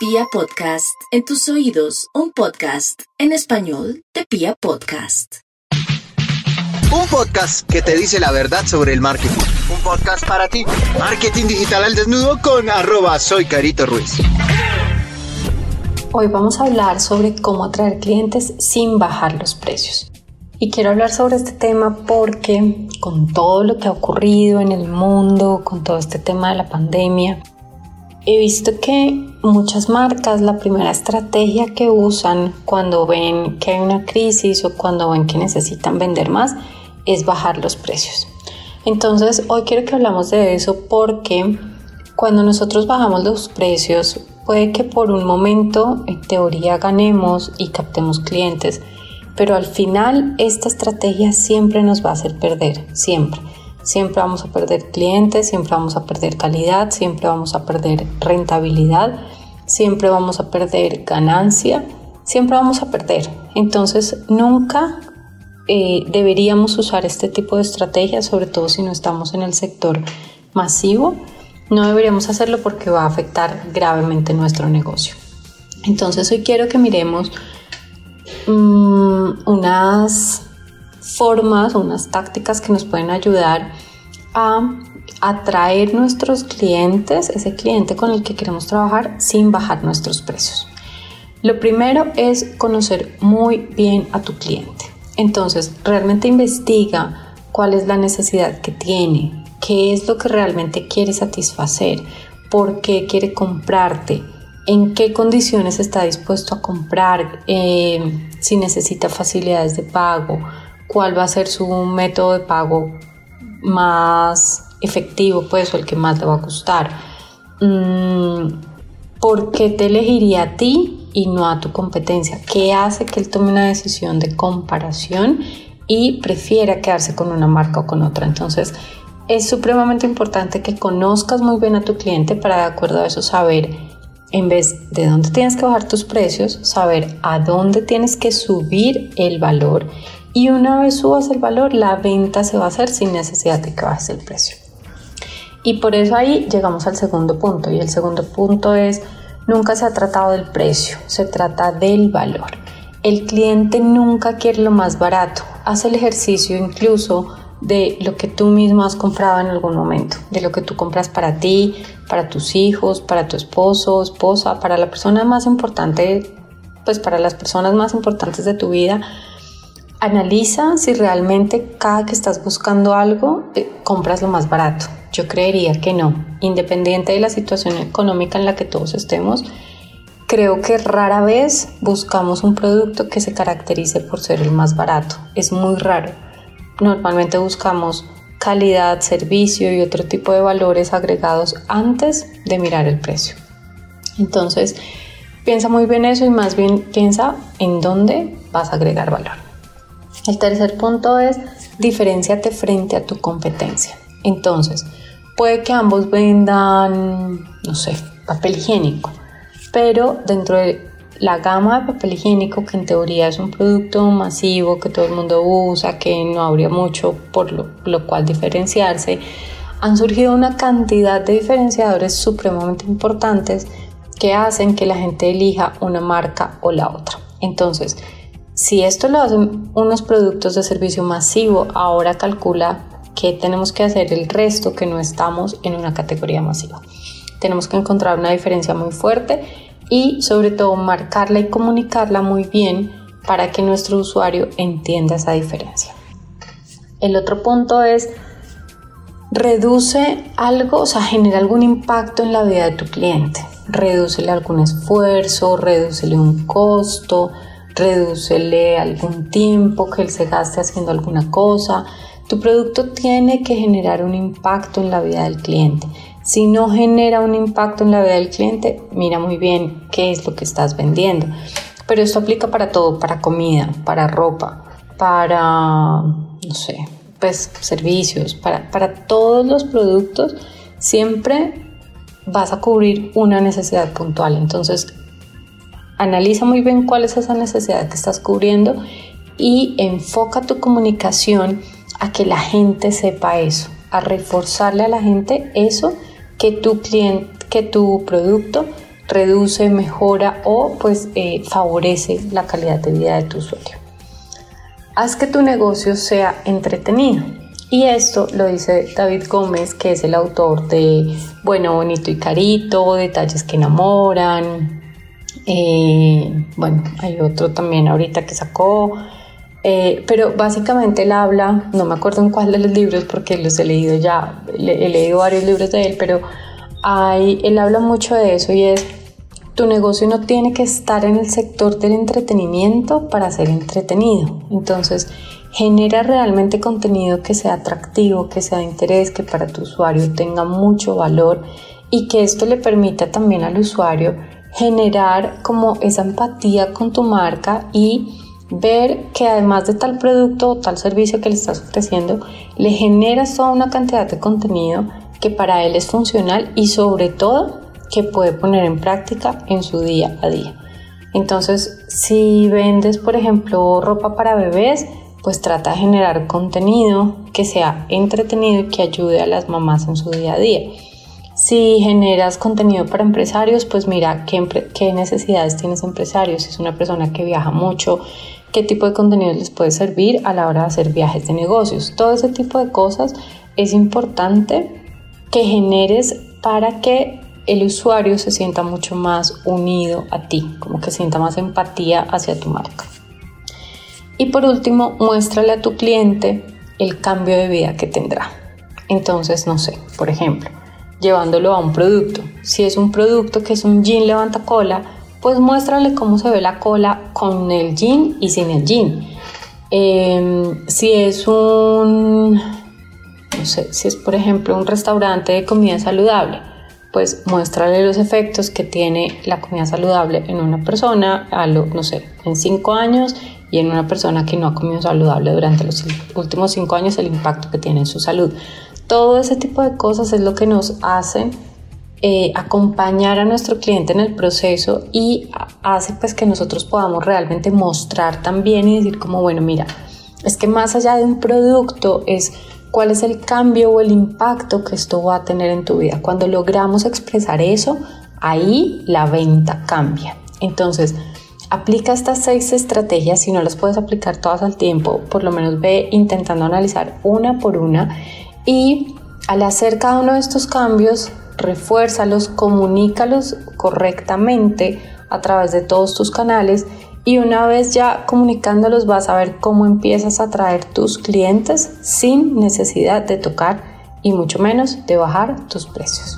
Pia Podcast, en tus oídos, un podcast en español de Pia Podcast. Un podcast que te dice la verdad sobre el marketing. Un podcast para ti. Marketing digital al desnudo con arroba soy Carito Ruiz. Hoy vamos a hablar sobre cómo atraer clientes sin bajar los precios. Y quiero hablar sobre este tema porque con todo lo que ha ocurrido en el mundo, con todo este tema de la pandemia, he visto que muchas marcas la primera estrategia que usan cuando ven que hay una crisis o cuando ven que necesitan vender más es bajar los precios. Entonces hoy quiero que hablamos de eso porque cuando nosotros bajamos los precios puede que por un momento en teoría ganemos y captemos clientes, pero al final esta estrategia siempre nos va a hacer perder, siempre. Siempre vamos a perder clientes, siempre vamos a perder calidad, siempre vamos a perder rentabilidad, siempre vamos a perder ganancia, siempre vamos a perder. Entonces nunca eh, deberíamos usar este tipo de estrategias, sobre todo si no estamos en el sector masivo. No deberíamos hacerlo porque va a afectar gravemente nuestro negocio. Entonces hoy quiero que miremos Mm, unas formas o unas tácticas que nos pueden ayudar a atraer nuestros clientes, ese cliente con el que queremos trabajar sin bajar nuestros precios. Lo primero es conocer muy bien a tu cliente. Entonces, realmente investiga cuál es la necesidad que tiene, qué es lo que realmente quiere satisfacer, por qué quiere comprarte, en qué condiciones está dispuesto a comprar, eh, si necesita facilidades de pago, cuál va a ser su método de pago más efectivo, pues, o el que más le va a gustar. Mm, ¿Por qué te elegiría a ti y no a tu competencia? ¿Qué hace que él tome una decisión de comparación y prefiera quedarse con una marca o con otra? Entonces, es supremamente importante que conozcas muy bien a tu cliente para de acuerdo a eso saber en vez de dónde tienes que bajar tus precios, saber a dónde tienes que subir el valor y una vez subas el valor, la venta se va a hacer sin necesidad de que bajes el precio. Y por eso ahí llegamos al segundo punto y el segundo punto es nunca se ha tratado del precio, se trata del valor. El cliente nunca quiere lo más barato, hace el ejercicio incluso de lo que tú mismo has comprado en algún momento, de lo que tú compras para ti, para tus hijos, para tu esposo, esposa, para la persona más importante, pues para las personas más importantes de tu vida. Analiza si realmente cada que estás buscando algo eh, compras lo más barato. Yo creería que no, independiente de la situación económica en la que todos estemos. Creo que rara vez buscamos un producto que se caracterice por ser el más barato. Es muy raro normalmente buscamos calidad, servicio y otro tipo de valores agregados antes de mirar el precio. Entonces, piensa muy bien eso y más bien piensa en dónde vas a agregar valor. El tercer punto es diferenciate frente a tu competencia. Entonces, puede que ambos vendan, no sé, papel higiénico, pero dentro de la gama de papel higiénico, que en teoría es un producto masivo que todo el mundo usa, que no habría mucho por lo, cual diferenciarse, han surgido una cantidad de diferenciadores supremamente importantes que hacen que la gente elija una marca o la otra. Entonces, si esto lo hacen unos productos de servicio masivo, ahora calcula que tenemos que hacer el resto que no estamos en una categoría masiva. Tenemos que encontrar una diferencia muy fuerte y sobre todo marcarla y comunicarla muy bien para que nuestro usuario entienda esa diferencia. El otro punto es reduce algo, o sea, genera algún impacto en la vida de tu cliente. Redúcele algún esfuerzo, redúcele un costo, redúcele algún tiempo que él se gaste haciendo alguna cosa. Tu producto tiene que generar un impacto en la vida del cliente. Si no genera un impacto en la vida del cliente, mira muy bien qué es lo que estás vendiendo. Pero esto aplica para todo, para comida, para ropa, para, no sé, pues servicios, para, para todos los productos, siempre vas a cubrir una necesidad puntual. Entonces, analiza muy bien cuál es esa necesidad que estás cubriendo y enfoca tu comunicación a que la gente sepa eso, a reforzarle a la gente eso que tu cliente, que tu producto reduce, mejora o pues eh, favorece la calidad de vida de tu usuario. Haz que tu negocio sea entretenido. Y esto lo dice David Gómez, que es el autor de Bueno, Bonito y Carito, Detalles que enamoran. Eh, bueno, hay otro también ahorita que sacó. Eh, pero básicamente él habla, no me acuerdo en cuál de los libros porque los he leído ya, he leído varios libros de él, pero hay, él habla mucho de eso y es tu negocio no tiene que estar en el sector del entretenimiento para ser entretenido. Entonces, genera realmente contenido que sea atractivo, que sea de interés, que para tu usuario tenga mucho valor y que esto le permita también al usuario generar como esa empatía con tu marca y ver que además de tal producto o tal servicio que le estás ofreciendo, le generas toda una cantidad de contenido que para él es funcional y sobre todo que puede poner en práctica en su día a día. Entonces, si vendes, por ejemplo, ropa para bebés, pues trata de generar contenido que sea entretenido y que ayude a las mamás en su día a día. Si generas contenido para empresarios, pues mira qué, qué necesidades tienes empresarios. Si es una persona que viaja mucho, qué tipo de contenido les puede servir a la hora de hacer viajes de negocios. Todo ese tipo de cosas es importante que generes para que el usuario se sienta mucho más unido a ti, como que sienta más empatía hacia tu marca. Y por último, muéstrale a tu cliente el cambio de vida que tendrá. Entonces, no sé, por ejemplo, llevándolo a un producto. Si es un producto que es un jean levanta cola, pues muéstrale cómo se ve la cola con el jean y sin el jean. Em, si es un, no sé, si es por ejemplo un restaurante de comida saludable, pues muéstrale los efectos que tiene la comida saludable en una persona, no sé, en cinco años y en una persona que no ha comido saludable durante los últimos cinco años, el impacto que tiene en su salud. Todo ese tipo de cosas es lo que nos hacen eh, acompañar a nuestro cliente en el proceso y hace pues que nosotros podamos realmente mostrar también y decir como, bueno, mira, es que más allá de un producto es cuál es el cambio o el impacto que esto va a tener en tu vida. Cuando logramos expresar eso, ahí la venta cambia. Entonces, aplica estas seis estrategias, si no las puedes aplicar todas al tiempo, por lo menos ve intentando analizar una por una y al hacer cada uno de estos cambios, refuérzalos, comunícalos correctamente a través de todos tus canales y una vez ya comunicándolos vas a ver cómo empiezas a atraer tus clientes sin necesidad de tocar y mucho menos de bajar tus precios.